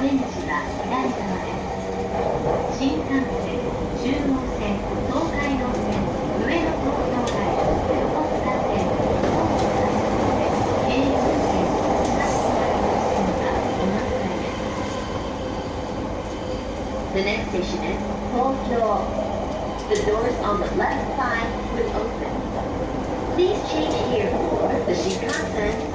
オレンジは左側です新幹線中央線東海道線上野東京ライン横須賀線大阪線京葉線各線はお待ちです The next station is 東京 The doors on the left side will open Please change here for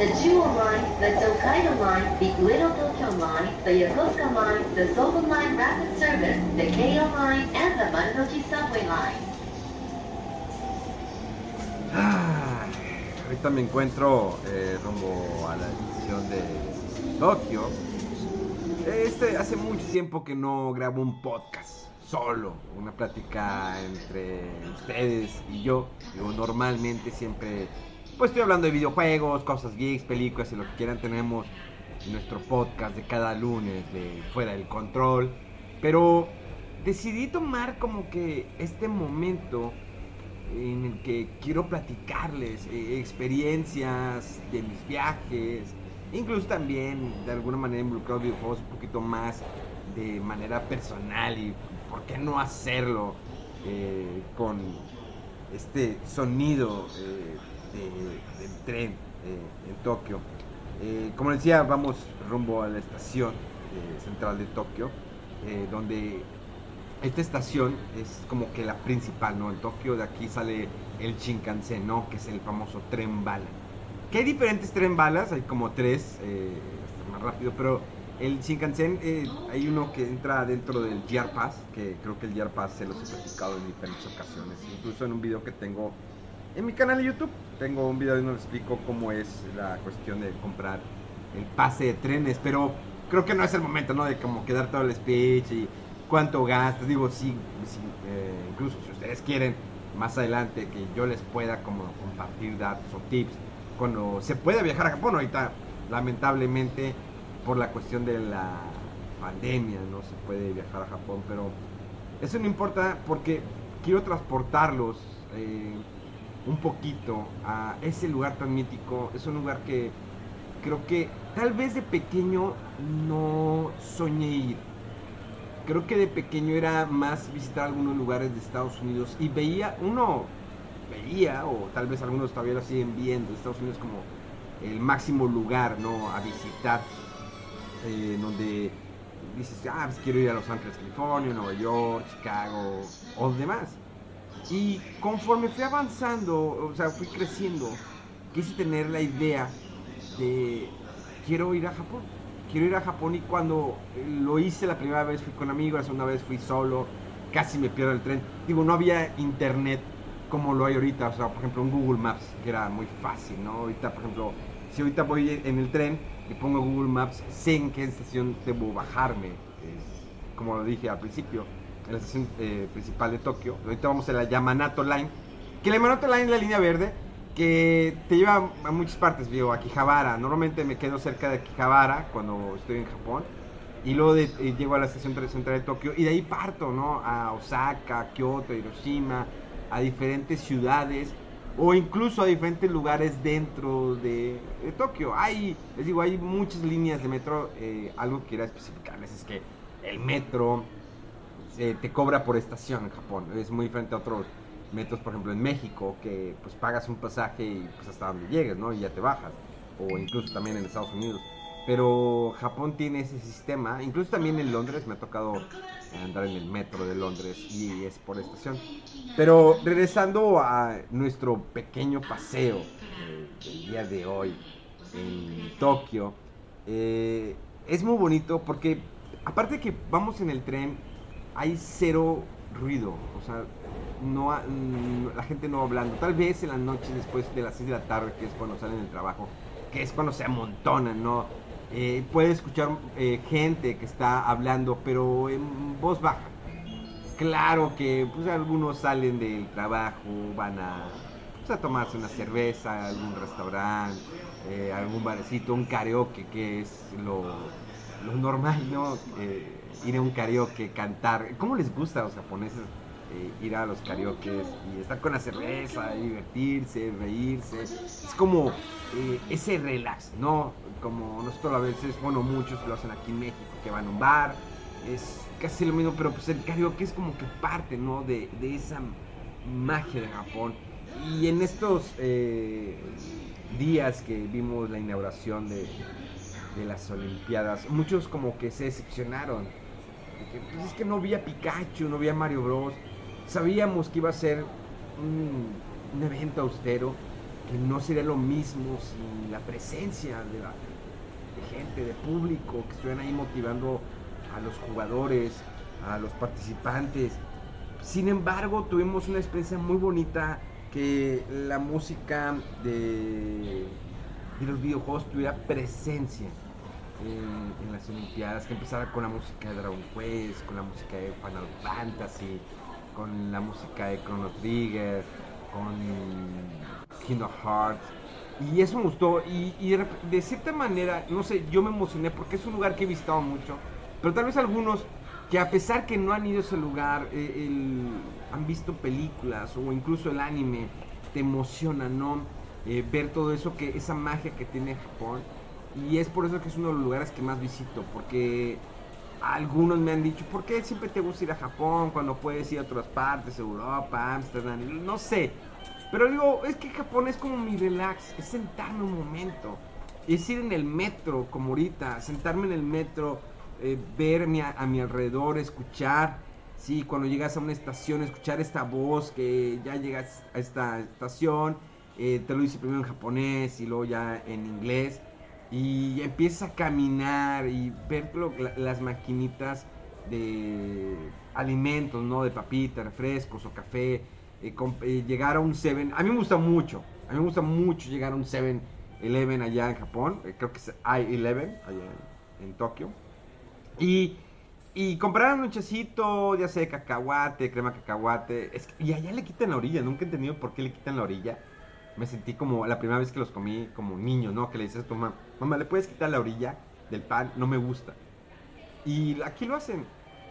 the Chuo Line, the Tokaido Line, the Little Tokyo Line, the Yokosuka Line, the Soben Line Rapid Service, the Keio Line, and the Marunouchi Subway Line. Ah, ahorita me encuentro eh, rumbo a la edición de Tokio. Este hace mucho tiempo que no grabo un podcast solo, una plática entre ustedes y yo. Yo normalmente siempre pues estoy hablando de videojuegos, cosas geeks, películas y lo que quieran. Tenemos nuestro podcast de cada lunes de Fuera del Control. Pero decidí tomar como que este momento en el que quiero platicarles eh, experiencias de mis viajes, incluso también de alguna manera involucrado videojuegos un poquito más de manera personal y por qué no hacerlo eh, con este sonido eh, tren eh, en Tokio. Eh, como decía, vamos rumbo a la estación eh, central de Tokio, eh, donde esta estación es como que la principal, ¿no? En Tokio de aquí sale el Shinkansen, ¿no? Que es el famoso tren bala. Que hay diferentes tren balas, hay como tres, eh, más rápido, pero el Shinkansen eh, hay uno que entra dentro del JR Pass, que creo que el JR Pass se los he platicado en diferentes ocasiones, incluso en un video que tengo en mi canal de YouTube. Tengo un video donde explico cómo es la cuestión de comprar el pase de trenes, pero creo que no es el momento, ¿no? De como quedar todo el speech y cuánto gastas. Digo, sí, eh, incluso si ustedes quieren más adelante que yo les pueda como compartir datos o tips cuando se puede viajar a Japón. Ahorita, lamentablemente, por la cuestión de la pandemia, no se puede viajar a Japón, pero eso no importa porque quiero transportarlos eh, un poquito a ese lugar tan mítico. Es un lugar que creo que tal vez de pequeño no soñé ir. Creo que de pequeño era más visitar algunos lugares de Estados Unidos y veía, uno veía, o tal vez algunos todavía lo siguen viendo, Estados Unidos como el máximo lugar, ¿no? A visitar, eh, donde dices, ah, pues quiero ir a Los Ángeles, California, Nueva York, Chicago, o demás. Y conforme fui avanzando, o sea, fui creciendo, quise tener la idea de quiero ir a Japón. Quiero ir a Japón y cuando lo hice la primera vez fui con amigos, la segunda vez fui solo, casi me pierdo el tren. Digo, no había internet como lo hay ahorita, o sea, por ejemplo, un Google Maps, que era muy fácil, ¿no? Ahorita, por ejemplo, si ahorita voy en el tren y pongo Google Maps, sé en qué estación debo bajarme, como lo dije al principio, en la estación eh, principal de Tokio. Ahorita vamos a la Yamanato Line, que la Yamanato Line es la línea verde, que te lleva a muchas partes, digo, a Akihabara. Normalmente me quedo cerca de Akihabara cuando estoy en Japón. Y luego eh, llego a la estación central de Tokio y de ahí parto, ¿no? A Osaka, Kyoto, Hiroshima, a diferentes ciudades o incluso a diferentes lugares dentro de, Tokio. Hay, les digo, hay muchas líneas de metro. eh, algo que quiera especificarles es que el metro eh, te cobra por estación en Japón. Es muy diferente a otros metros, por ejemplo, en México, que pues pagas un pasaje y pues hasta donde llegues, ¿no? Y ya te bajas. O incluso también en Estados Unidos. Pero Japón tiene ese sistema. Incluso también en Londres me ha tocado andar en el metro de Londres y es por estación. Pero regresando a nuestro pequeño paseo eh, del día de hoy en Tokio, eh, es muy bonito porque aparte que vamos en el tren, hay cero ruido, o sea, no, mm, la gente no hablando. Tal vez en la noche después de las 6 de la tarde, que es cuando salen del trabajo, que es cuando se amontonan, ¿no? Eh, puede escuchar eh, gente que está hablando, pero en voz baja. Claro que pues, algunos salen del trabajo, van a, pues, a tomarse una cerveza, algún restaurante, eh, algún barecito, un karaoke, que es lo, lo normal, ¿no? Ir a un karaoke, cantar. ¿Cómo les gusta a los japoneses ir a los karaoke y estar con la cerveza, divertirse, reírse? Es como ese relax, ¿no? como nosotros a veces, bueno, muchos lo hacen aquí en México, que van a un bar, es casi lo mismo, pero pues el karaoke es como que parte, ¿no? De, esa magia de Japón. Y en estos eh, días que vimos la inauguración de, las Olimpiadas, muchos como que se decepcionaron. Pues es que no vi a Pikachu, no vi a Mario Bros. Sabíamos que iba a ser un evento austero, que no sería lo mismo sin la presencia de, la, gente, de público, que estuvieran ahí motivando a los jugadores, a los participantes. Sin embargo, tuvimos una experiencia muy bonita que la música de, de los videojuegos tuviera presencia en, las Olimpiadas, que empezara con la música de Dragon Quest, con la música de Final Fantasy, con la música de Chrono Trigger, con Kingdom Hearts. Y eso me gustó. Y, de, cierta manera, no sé, yo me emocioné porque es un lugar que he visitado mucho. Pero tal vez algunos que a pesar que no han ido a ese lugar, eh, han visto películas o incluso el anime, te emociona, ¿no? Eh, ver todo eso, que esa magia que tiene Japón. Y es por eso que es uno de los lugares que más visito. Porque algunos me han dicho, ¿por qué siempre te gusta ir a Japón cuando puedes ir a otras partes, Europa, Amsterdam? No sé. Pero digo, es que Japón es como mi relax, es sentarme un momento. Es ir en el metro, como ahorita, sentarme en el metro, eh, verme a, mi alrededor, escuchar. Sí, cuando llegas a una estación, escuchar esta voz que ya llegas a esta estación, eh, te lo dice primero en japonés y luego ya en inglés. Y empiezas a caminar y ver las maquinitas de alimentos, ¿no? De papitas, refrescos o café eh, eh, llegar a un 7. A mí me gusta mucho. A mí me gusta mucho llegar a un 7-Eleven allá en Japón. Eh, creo que es I-11 allá en, Tokio. Y, y comprar un chacito, ya sea cacahuate, crema cacahuate. y allá le quitan la orilla. Nunca he entendido por qué le quitan la orilla. Me sentí como la primera vez que los comí como niño, ¿no? Que le dices a mamá, ¿le puedes quitar la orilla del pan? No me gusta. Y aquí lo hacen.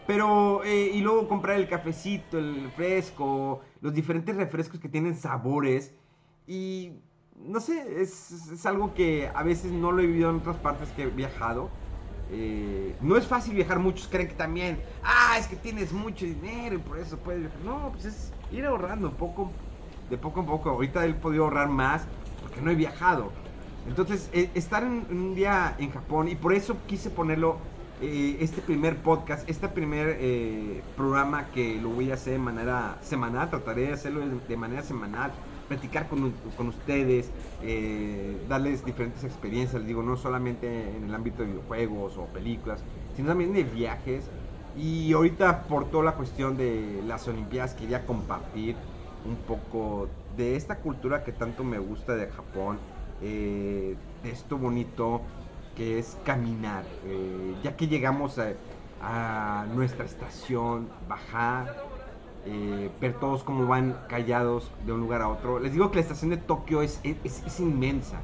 Pero, eh, y luego comprar el cafecito, el fresco, los diferentes refrescos que tienen sabores. Y, no sé, es, algo que a veces no lo he vivido en otras partes que he viajado. Eh, no es fácil viajar, muchos creen que también, ah, es que tienes mucho dinero y por eso puedes viajar. No, pues es ir ahorrando poco, de poco a poco. Ahorita he podido ahorrar más porque no he viajado. Entonces, eh, estar en, un día en Japón, y por eso quise ponerlo eh, este primer podcast, este primer eh, programa que lo voy a hacer de manera semanal, trataré de hacerlo de manera semanal, platicar con, con ustedes, eh, darles diferentes experiencias, digo, no solamente en el ámbito de videojuegos o películas, sino también de viajes. Y ahorita por toda la cuestión de las Olimpiadas quería compartir un poco de esta cultura que tanto me gusta de Japón, de esto bonito que es caminar. Eh, ya que llegamos a, nuestra estación, bajar, eh, ver todos cómo van callados de un lugar a otro. Les digo que la estación de Tokio es, es, inmensa.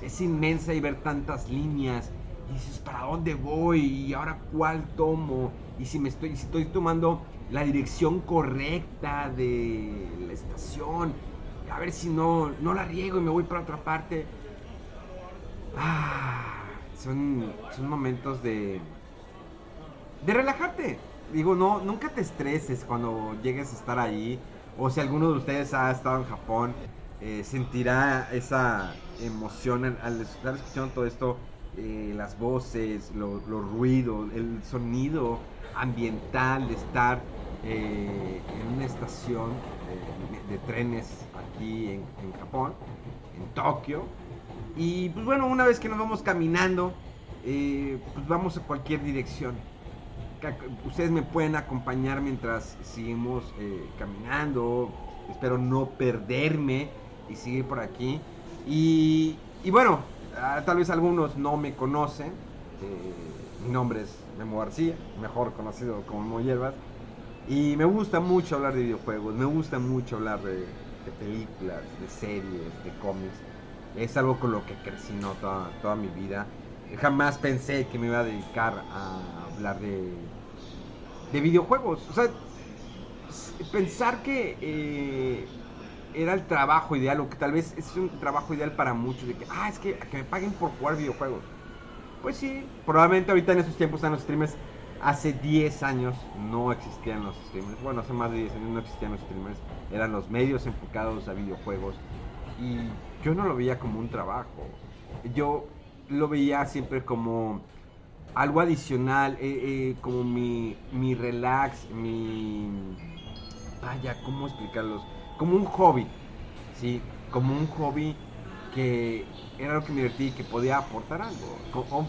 Es inmensa y ver tantas líneas. Y dices, ¿para dónde voy? ¿Y ahora cuál tomo? Y si, me estoy, si estoy tomando la dirección correcta de la estación. A ver si no, no la riego y me voy para otra parte. Ah, son, son momentos de, de relajarte. Digo, no, nunca te estreses cuando llegues a estar ahí. O si alguno de ustedes ha estado en Japón, eh, sentirá esa emoción al estar escuchando todo esto, eh, las voces, los ruidos, el sonido ambiental de estar eh, en una estación de, trenes aquí en, en Japón, en Tokio y pues bueno, una vez que nos vamos caminando, eh, pues vamos a cualquier dirección. Ustedes me pueden acompañar mientras seguimos eh, caminando. Espero no perderme y seguir por aquí. Y, y bueno, ah, tal vez algunos no me conocen. Eh, mi nombre es Memo García, mejor conocido como Memo Hierbas. Y me gusta mucho hablar de videojuegos, me gusta mucho hablar de, de películas, de series, de cómics. Es algo con lo que crecí ¿no? toda, toda mi vida. Jamás pensé que me iba a dedicar a hablar de, de videojuegos. O sea, pensar que eh, era el trabajo ideal, o que tal vez es un trabajo ideal para muchos, de que, ah, es que, que me paguen por jugar videojuegos. Pues sí, probablemente ahorita en esos tiempos están los streamers. Hace 10 años no existían los streamers. Bueno, hace más de 10 años no existían los streamers. Eran los medios enfocados a videojuegos. Y yo no lo veía como un trabajo. Yo lo veía siempre como algo adicional, eh, eh, como mi, mi relax, mi... Vaya, ¿cómo explicarlos? Como un hobby, ¿sí? Como un hobby que era lo que me divertí que podía aportar algo.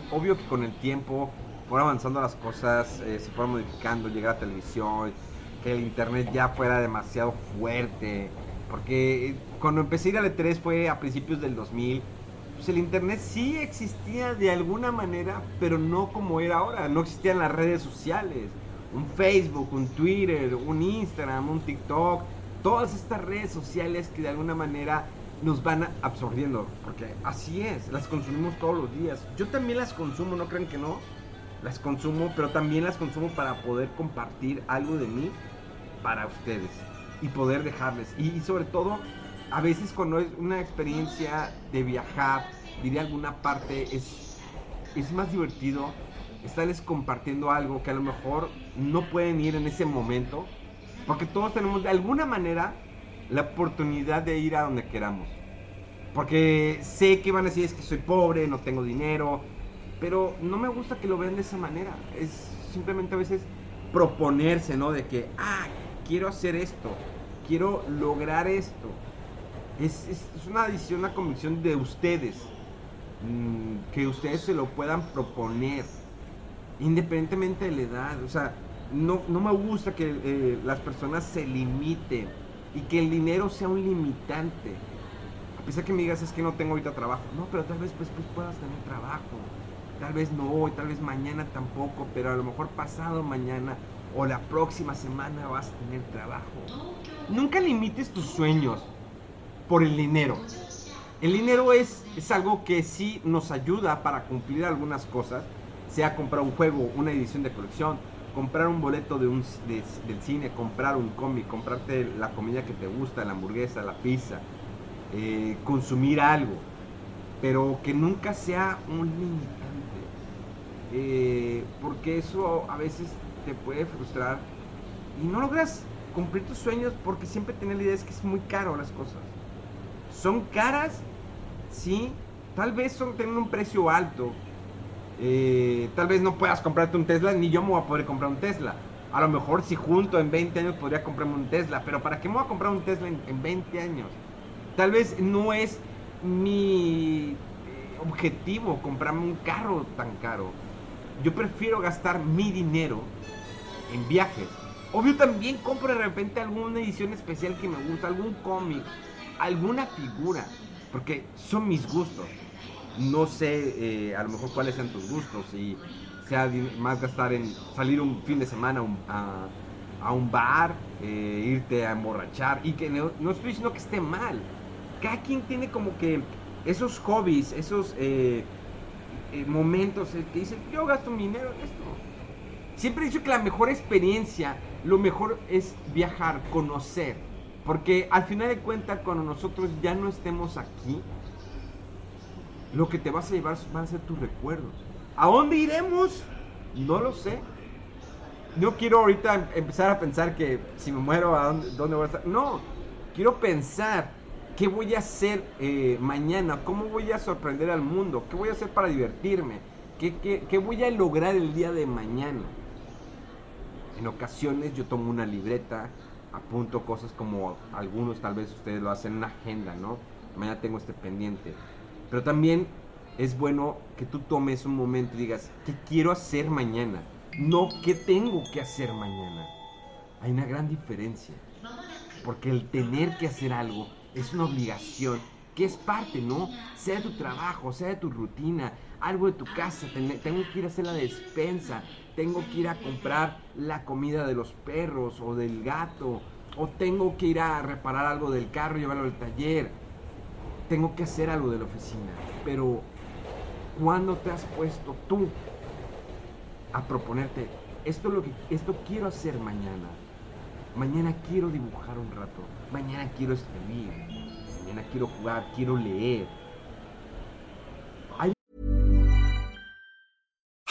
Obvio que con el tiempo fueron avanzando las cosas, eh, se fueron modificando, llegar a televisión, que el internet ya fuera demasiado fuerte. Porque cuando empecé a ir a E3 fue a principios del 2000 pues el internet sí existía de alguna manera, pero no como era ahora. No existían las redes sociales. Un Facebook, un Twitter, un Instagram, un TikTok. Todas estas redes sociales que de alguna manera nos van absorbiendo. Porque así es, las consumimos todos los días. Yo también las consumo, no crean que no. Las consumo, pero también las consumo para poder compartir algo de mí para ustedes. Y poder dejarles. Y, sobre todo a veces cuando es una experiencia de viajar, de alguna parte, es, es más divertido estarles compartiendo algo que a lo mejor no pueden ir en ese momento, porque todos tenemos de alguna manera la oportunidad de ir a donde queramos. Porque sé que van a decir es que soy pobre, no tengo dinero, pero no me gusta que lo vean de esa manera. Es simplemente a veces proponerse, ¿no? De que, ah, quiero hacer esto, quiero lograr esto. Es, una decisión, una convicción de ustedes. Mm, que ustedes se lo puedan proponer. Independientemente de la edad. O sea, no, no me gusta que eh, las personas se limiten. Y que el dinero sea un limitante. A pesar que me digas es que no tengo ahorita trabajo. No, pero tal vez pues, pues puedas tener trabajo. Tal vez no hoy, tal vez mañana tampoco. Pero a lo mejor pasado mañana o la próxima semana vas a tener trabajo. Nunca limites tus sueños por el dinero. El dinero es, es algo que sí nos ayuda para cumplir algunas cosas, sea comprar un juego, una edición de colección, comprar un boleto de un, del cine, comprar un cómic, comprarte la comida que te gusta, la hamburguesa, la pizza, eh, consumir algo, pero que nunca sea un limitante, eh, porque eso a veces te puede frustrar y no logras cumplir tus sueños porque siempre tienes la idea de que es muy caro las cosas. Son caras, sí. Tal vez son, tienen un precio alto. Eh, tal vez no puedas comprarte un Tesla, ni yo me voy a poder comprar un Tesla. A lo mejor si junto en 20 años podría comprarme un Tesla, pero ¿para qué me voy a comprar un Tesla en, 20 años? Tal vez no es mi eh, objetivo comprarme un carro tan caro. Yo prefiero gastar mi dinero en viajes. Obvio también compro de repente alguna edición especial que me gusta, algún cómic, alguna figura, porque son mis gustos. No sé eh, a lo mejor cuáles sean tus gustos, y sea más gastar en salir un fin de semana a, un bar, eh, irte a emborrachar, y que no, estoy diciendo que esté mal. Cada quien tiene como que esos hobbies, esos eh, momentos que dicen, yo gasto mi dinero en esto. Siempre he dicho que la mejor experiencia, lo mejor es viajar, conocer porque al final de cuentas, cuando nosotros ya no estemos aquí, lo que te vas a llevar van a ser tus recuerdos. ¿A dónde iremos? No lo sé. No quiero ahorita empezar a pensar que si me muero, ¿a dónde, voy a estar? No, quiero pensar qué voy a hacer eh, mañana, cómo voy a sorprender al mundo, qué voy a hacer para divertirme, qué, qué voy a lograr el día de mañana. En ocasiones yo tomo una libreta, apunto cosas como algunos tal vez ustedes lo hacen en una agenda, ¿no? Mañana tengo este pendiente. Pero también es bueno que tú tomes un momento y digas, ¿qué quiero hacer mañana? No, ¿qué tengo que hacer mañana? Hay una gran diferencia. Porque el tener que hacer algo es una obligación que es parte, ¿no? Sea de tu trabajo, sea de tu rutina, algo de tu casa, tengo que ir a hacer la despensa, tengo que ir a comprar la comida de los perros o del gato, o tengo que ir a reparar algo del carro llevarlo al taller, tengo que hacer algo de la oficina, pero ¿cuándo te has puesto tú a proponerte esto lo que esto quiero hacer mañana? Mañana quiero dibujar un rato, mañana quiero escribir, mañana quiero jugar, quiero leer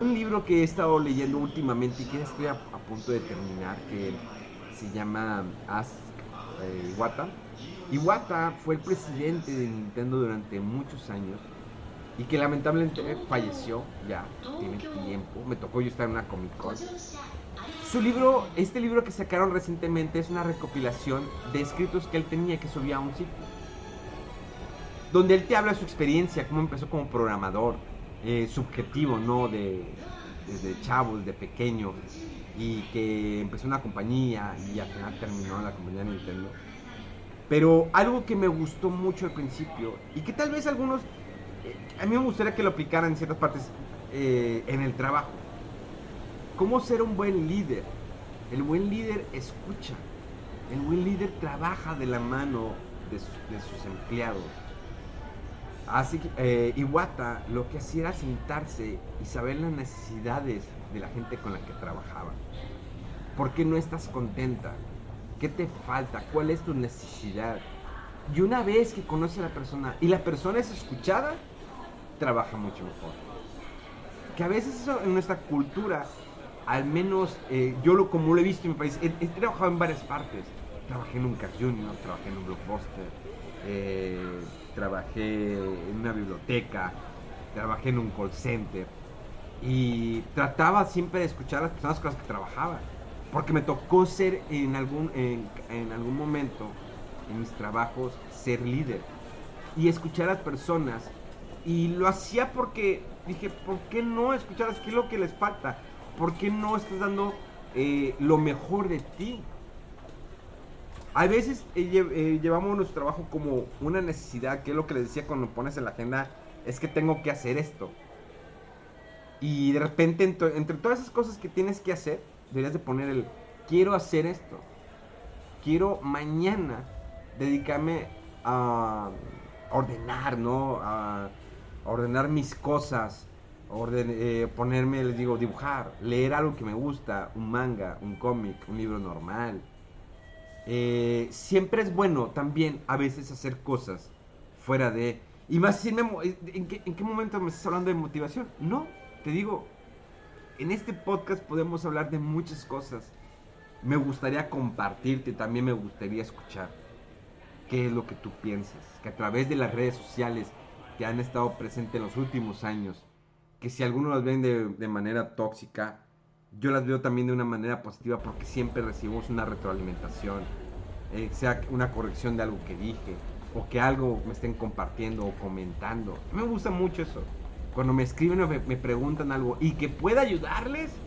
Un libro que he estado leyendo últimamente y que estoy a, a punto de terminar, que se llama Ask eh, Iwata. Iwata fue el presidente de Nintendo durante muchos años y que lamentablemente falleció ya, tiene tiempo. Me tocó yo estar en una Comic Con. Su libro, este libro que sacaron recientemente es una recopilación de escritos que él tenía que subía a un sitio. Donde él te habla de su experiencia, cómo empezó como programador, eh, subjetivo, ¿no? De, desde chavo, desde pequeño, y que empezó una compañía y al final terminó la compañía de Nintendo. Pero algo que me gustó mucho al principio, y que tal vez algunos, eh, a mí me gustaría que lo aplicaran en ciertas partes eh, en el trabajo. ¿Cómo ser un buen líder? El buen líder escucha. El buen líder trabaja de la mano de sus empleados Así que eh, Iwata lo que hacía era sentarse y saber las necesidades de la gente con la que trabajaba. ¿Por qué no estás contenta? ¿Qué te falta? ¿Cuál es tu necesidad? Y una vez que conoce a la persona y la persona es escuchada, trabaja mucho mejor. Que a veces eso en nuestra cultura, al menos eh, yo lo como lo he visto en mi país, he, trabajado en varias partes. Trabajé en un Car Junior, trabajé en un Blockbuster, eh, trabajé en una biblioteca, trabajé en un call center y trataba siempre de escuchar a las personas con las que trabajaba. Porque me tocó ser en algún, en, algún momento en mis trabajos ser líder y escuchar a las personas. Y lo hacía porque dije, ¿por qué no escuchar? ¿Qué es lo que les falta? ¿Por qué no estás dando eh, lo mejor de ti? A veces eh, eh, llevamos nuestro trabajo como una necesidad, que es lo que les decía cuando pones en la agenda, es que tengo que hacer esto. Y de repente, entre, todas esas cosas que tienes que hacer, deberías de poner el, quiero hacer esto. Quiero mañana dedicarme a ordenar, ¿no? A ordenar mis cosas, orden, eh, ponerme, les digo, dibujar, leer algo que me gusta, un manga, un cómic, un libro normal, eh, siempre es bueno también a veces hacer cosas fuera de... Y más si me, ¿en, qué, ¿en qué momento me estás hablando de motivación? No, te digo, en este podcast podemos hablar de muchas cosas. Me gustaría compartirte, también me gustaría escuchar qué es lo que tú piensas. Que a través de las redes sociales que han estado presentes en los últimos años, que si algunos las ven de, de manera tóxica, yo las veo también de una manera positiva porque siempre recibimos una retroalimentación, eh, sea una corrección de algo que dije o que algo me estén compartiendo o comentando. Me gusta mucho eso. Cuando me escriben o me, preguntan algo y que pueda ayudarles,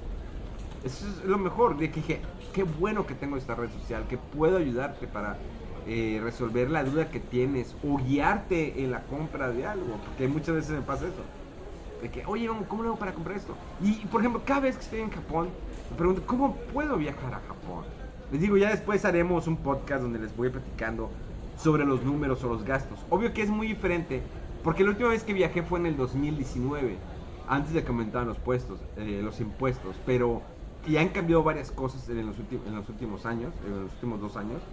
eso es lo mejor. De que dije, qué bueno que tengo esta red social, que puedo ayudarte para eh, resolver la duda que tienes o guiarte en la compra de algo, porque muchas veces me pasa eso de que, oye, ¿cómo lo hago para comprar esto? Y, por ejemplo, cada vez que estoy en Japón, me pregunto, ¿cómo puedo viajar a Japón? Les digo, ya después haremos un podcast donde les voy platicando sobre los números o los gastos. Obvio que es muy diferente, porque la última vez que viajé fue en el 2019, antes de que aumentaran los puestos, eh, los impuestos, pero ya han cambiado varias cosas en los, en los últimos años, en los últimos dos años.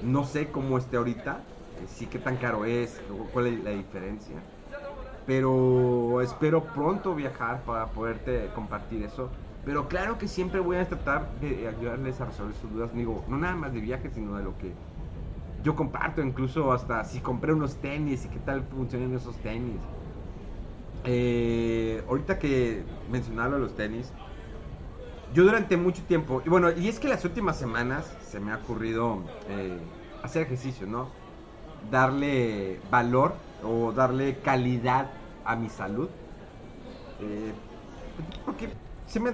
No sé cómo esté ahorita, eh, sí qué tan caro es, cuál es la diferencia pero espero pronto viajar para poderte compartir eso. Pero claro que siempre voy a tratar de ayudarles a resolver sus dudas. Digo, no nada más de viajes, sino de lo que yo comparto incluso hasta si compré unos tenis y qué tal funcionan esos tenis. Eh, ahorita que mencionaba los tenis, yo durante mucho tiempo, y bueno, y es que las últimas semanas se me ha ocurrido eh, hacer ejercicio, ¿no? Darle valor o darle calidad a mi salud. Eh, porque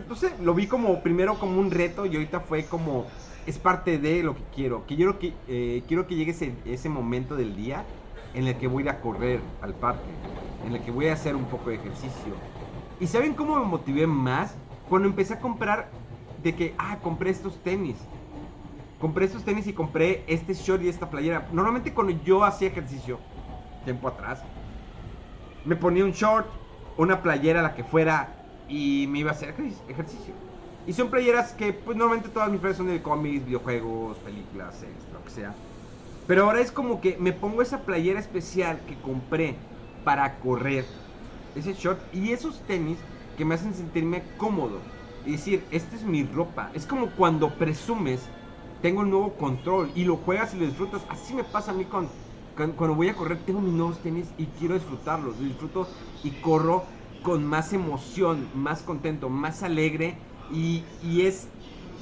no sé, lo vi como primero como un reto y ahorita fue como es parte de lo que quiero. Que quiero que eh, quiero que llegue ese, ese momento del día en el que voy a ir a correr al parque, en el que voy a hacer un poco de ejercicio. ¿Y saben cómo me motivé más? Cuando empecé a comprar de que, ah, compré estos tenis. Compré estos tenis y compré este short y esta playera. Normalmente cuando yo hacía ejercicio, tiempo atrás, me ponía un short, una playera, la que fuera, y me iba a hacer ejercicio. Y son playeras que, pues normalmente todas mis playeras son de cómics, videojuegos, películas, series, lo que sea. Pero ahora es como que me pongo esa playera especial que compré para correr. Ese short y esos tenis que me hacen sentirme cómodo. Y decir, esta es mi ropa. Es como cuando presumes, tengo el nuevo control y lo juegas y lo disfrutas. Así me pasa a mí con, cuando voy a correr, tengo mis nuevos tenis y quiero disfrutarlos. Lo disfruto y corro con más emoción, más contento, más alegre. Y, y es,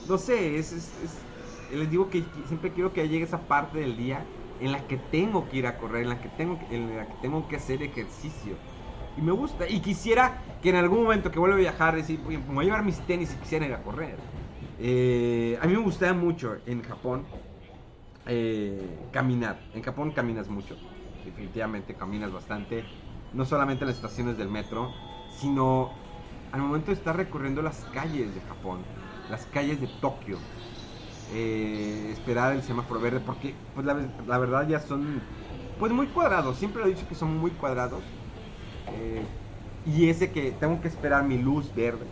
no sé, es, es les digo que siempre quiero que llegue esa parte del día en la que tengo que ir a correr, en la que tengo, en la que, tengo que hacer ejercicio. Y me gusta. Y quisiera que en algún momento que vuelva a viajar, decir, voy a llevar mis tenis y quisiera ir a correr. Eh, a mí me gustaba mucho en Japón eh, caminar. En Japón caminas mucho. Definitivamente caminas bastante. No solamente en las estaciones del metro, sino al momento de estar recorriendo las calles de Japón, las calles de Tokio eh, esperar el semáforo verde porque pues la, verdad ya son pues muy cuadrados siempre lo he dicho que son muy cuadrados eh, y ese que tengo que esperar mi luz verde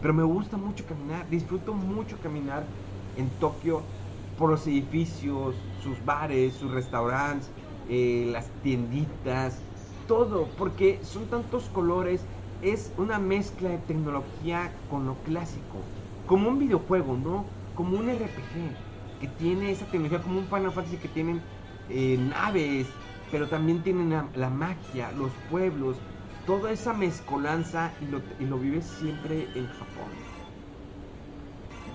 pero me gusta mucho caminar disfruto mucho caminar en Tokio por los edificios sus bares sus restaurantes eh, las tienditas todo porque son tantos colores es una mezcla de tecnología con lo clásico como un videojuego no como un RPG que tiene esa tecnología, como un Final Fantasy que tienen eh, naves, pero también tienen la, magia, los pueblos, toda esa mezcolanza y lo, y lo vives siempre en Japón.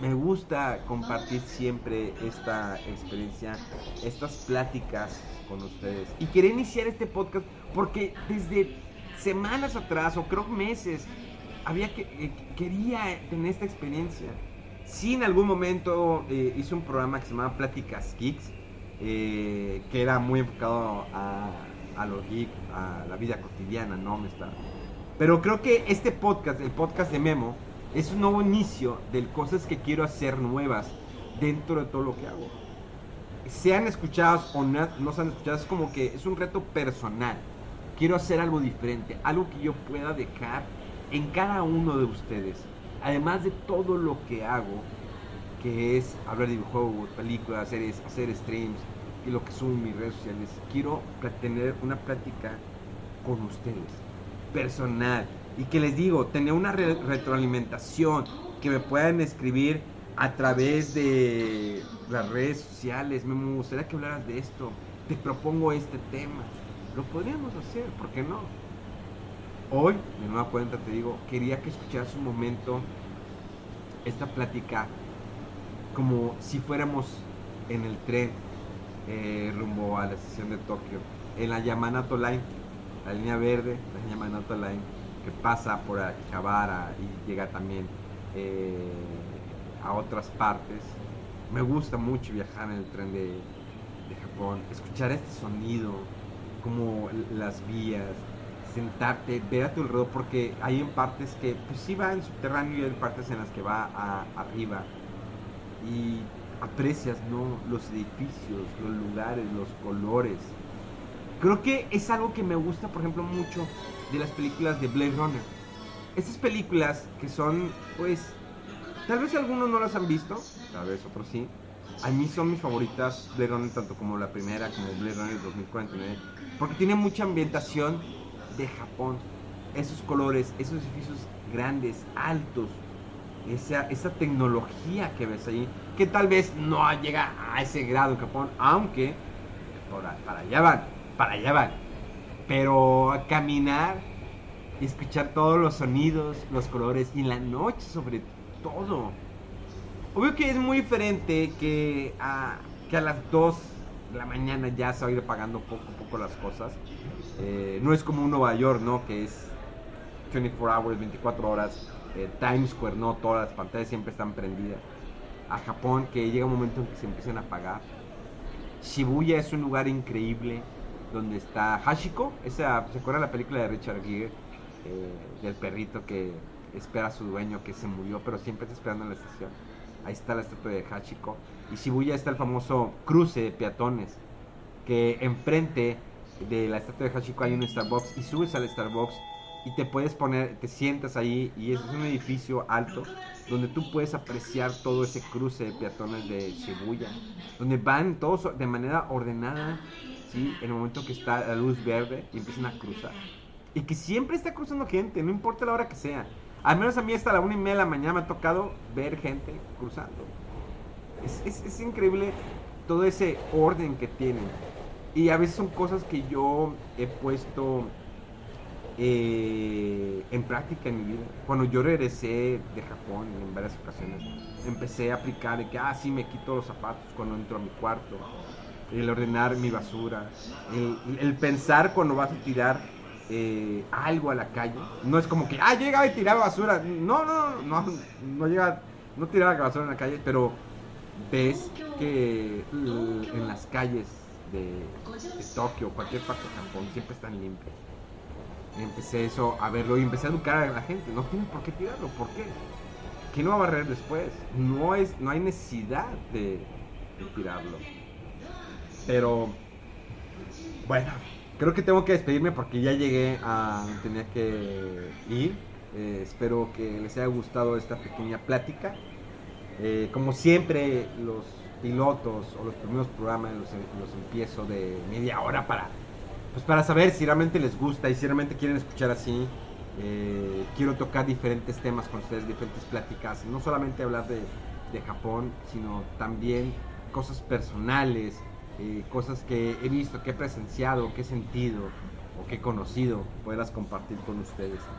Me gusta compartir siempre esta experiencia, estas pláticas con ustedes. Y quería iniciar este podcast porque desde semanas atrás, o creo meses, había que, eh, quería tener esta experiencia. Sí, en algún momento eh, hice un programa que se llamaba Pláticas Geeks, eh, que era muy enfocado a, los geeks, a la vida cotidiana, ¿no? Pero creo que este podcast, el podcast de Memo, es un nuevo inicio de cosas que quiero hacer nuevas dentro de todo lo que hago. Sean escuchados o no, sean escuchados, es como que es un reto personal. Quiero hacer algo diferente, algo que yo pueda dejar en cada uno de ustedes además de todo lo que hago, que es hablar de videojuegos, películas, series, hacer streams y lo que subo en mis redes sociales, quiero tener una plática con ustedes, personal, y que les digo, tener una retroalimentación, que me puedan escribir a través de las redes sociales, me gustaría que hablaras de esto, te propongo este tema, lo podríamos hacer, ¿por qué no? Hoy, de nueva cuenta te digo, quería que escucharas un momento esta plática como si fuéramos en el tren eh, rumbo a la estación de Tokio, en la Yamanato Line, la línea verde, la Yamanato Line, que pasa por Akihabara y llega también eh, a otras partes. Me gusta mucho viajar en el tren de, de Japón, escuchar este sonido, como las vías, sentarte, ver a tu alrededor, porque hay en partes que pues sí va en subterráneo y hay partes en las que va arriba. Y aprecias, ¿no? Los edificios, los lugares, los colores. Creo que es algo que me gusta, por ejemplo, mucho de las películas de Blade Runner. Estas películas que son, pues, tal vez algunos no las han visto, tal vez otros sí. A mí son mis favoritas Blade Runner, tanto como la primera, como Blade Runner 2049, porque tiene mucha ambientación de Japón. Esos colores, esos edificios grandes, altos, esa, esa tecnología que ves ahí, que tal vez no llega a ese grado en Japón, aunque para, para allá van, para allá van. Pero caminar y escuchar todos los sonidos, los colores y en la noche sobre todo. Obvio que es muy diferente que a, que a las 2 de la mañana ya se va a ir pagando poco a poco las cosas. Eh, no es como un Nueva York, ¿no? Que es 24 hours, 24 horas. Eh, Times Square, no, todas las pantallas siempre están prendidas. A Japón, que llega un momento en que se empiezan a apagar. Shibuya es un lugar increíble donde está Hashiko. Esa, ¿Se acuerda la película de Richard Gere? Eh, del perrito que espera a su dueño que se murió, pero siempre está esperando en la estación. Ahí está la estatua de Hachiko. Y Shibuya está el famoso cruce de peatones. Que enfrente de la estatua de Hachiko hay un Starbucks. Y subes al Starbucks y te puedes poner, te sientas ahí. Y es un edificio alto donde tú puedes apreciar todo ese cruce de peatones de Shibuya. Donde van todos de manera ordenada. En el momento que está la luz verde y empiezan a cruzar. Y que siempre está cruzando gente, no importa la hora que sea. Al menos a mí hasta la una y media de la mañana me ha tocado ver gente cruzando. Es, increíble todo ese orden que tienen. Y a veces son cosas que yo he puesto eh, en práctica en mi vida. Cuando yo regresé de Japón en varias ocasiones, empecé a aplicar de que, ah, sí, me quito los zapatos cuando entro a mi cuarto. El ordenar mi basura. el pensar cuando vas a tirar eh, algo a la calle. No es como que, ah, llega y tiraba basura. No, no, no, no llega, no tiraba basura en la calle, pero ves que en las calles de, Tokio, cualquier parte de Japón, siempre están limpias. Empecé eso a verlo y empecé a educar a la gente. No tienen por qué tirarlo, ¿por qué? ¿Quién no va a barrer después? No, es, no hay necesidad de tirarlo. Pero, bueno, creo que tengo que despedirme porque ya llegué a tenía que ir. Eh, espero que les haya gustado esta pequeña plática. Eh, como siempre, los pilotos o los primeros programas los, los, empiezo de media hora para, pues para saber si realmente les gusta y si realmente quieren escuchar así. Eh, quiero tocar diferentes temas con ustedes, diferentes pláticas, no solamente hablar de, de Japón, sino también cosas personales, eh, cosas que he visto, que he presenciado, que he sentido o que he conocido, poderlas compartir con ustedes.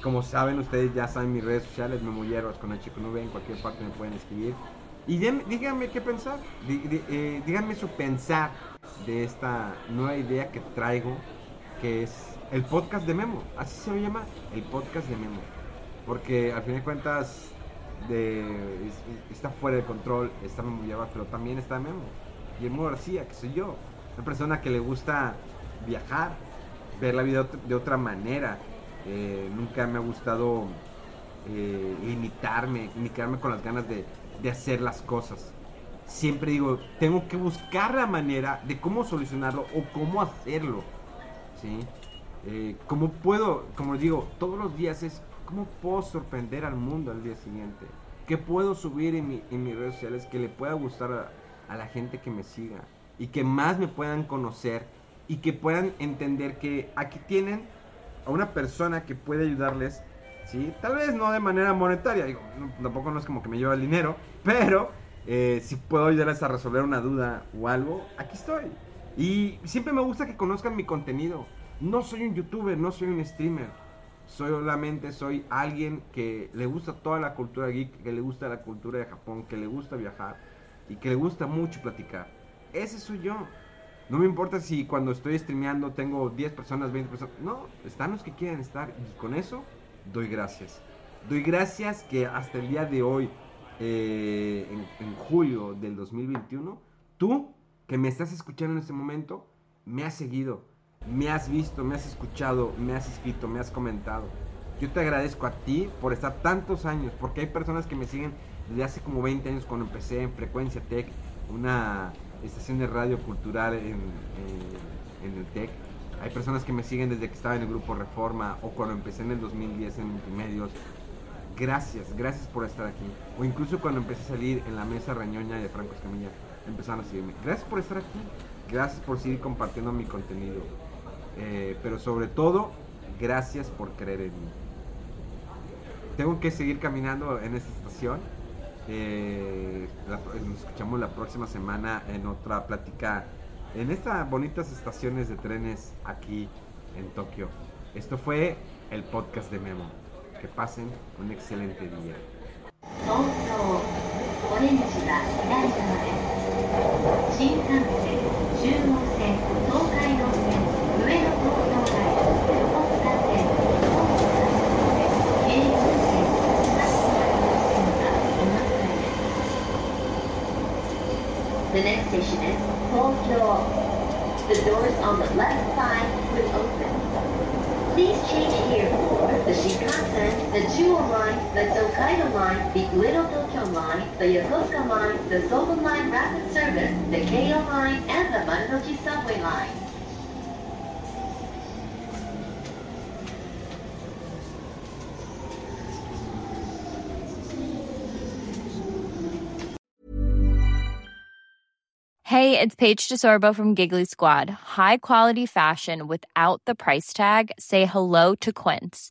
Como saben, ustedes ya saben mis redes sociales, Memolleros con el chico nube, en cualquier parte me pueden escribir. Y díganme qué pensar, eh, díganme su pensar de esta nueva idea que traigo, que es el podcast de Memo, así se llama, el podcast de Memo. Porque al fin de cuentas está fuera de control, está Memo pero también está Memo. Guillermo García, que soy yo. Una persona que le gusta viajar, ver la vida de otra manera. Eh, nunca me ha gustado eh, limitarme, ni quedarme con las ganas de, hacer las cosas. Siempre digo, tengo que buscar la manera de cómo solucionarlo o cómo hacerlo. ¿sí? Eh, ¿Cómo puedo, como digo, todos los días es cómo puedo sorprender al mundo al día siguiente? ¿Qué puedo subir en, en mis redes sociales que le pueda gustar a, la gente que me siga y que más me puedan conocer y que puedan entender que aquí tienen a una persona que puede ayudarles, ¿sí? Tal vez no de manera monetaria, digo, tampoco no es como que me lleva el dinero, pero eh, si puedo ayudarles a resolver una duda o algo, aquí estoy. Y siempre me gusta que conozcan mi contenido. No soy un youtuber, no soy un streamer. Solamente soy alguien que le gusta toda la cultura geek, que le gusta la cultura de Japón, que le gusta viajar y que le gusta mucho platicar. Ese soy yo. No me importa si cuando estoy streameando tengo 10 personas, 20 personas. No, están los que quieren estar. Y con eso doy gracias. Doy gracias que hasta el día de hoy, eh, en, julio del 2021, tú que me estás escuchando en este momento, me has seguido, me has visto, me has escuchado, me has escrito, me has comentado. Yo te agradezco a ti por estar tantos años, porque hay personas que me siguen desde hace como 20 años cuando empecé en Frecuencia Tech, una estación de radio cultural en, el Tech. Hay personas que me siguen desde que estaba en el grupo Reforma o cuando empecé en el 2010 en Multimedios. Gracias, gracias por estar aquí. O incluso cuando empecé a salir en la mesa reñoña de Franco Escamilla, empezaron a seguirme. Gracias por estar aquí. Gracias por seguir compartiendo mi contenido. Eh, pero sobre todo, gracias por creer en mí. Tengo que seguir caminando en esta estación eh, nos escuchamos la próxima semana en otra plática en estas bonitas estaciones de trenes aquí en Tokio. Esto fue el podcast de Memo. Que pasen un excelente día. Chuo Line, the Tokaido Line, the Little Tokyo Line, the Yokosuka Line, the Soben Line Rapid Service, the Keio Line, and the Marunouchi Subway Line. Hey, it's Paige DeSorbo from Giggly Squad. High quality fashion without the price tag. Say hello to Quince.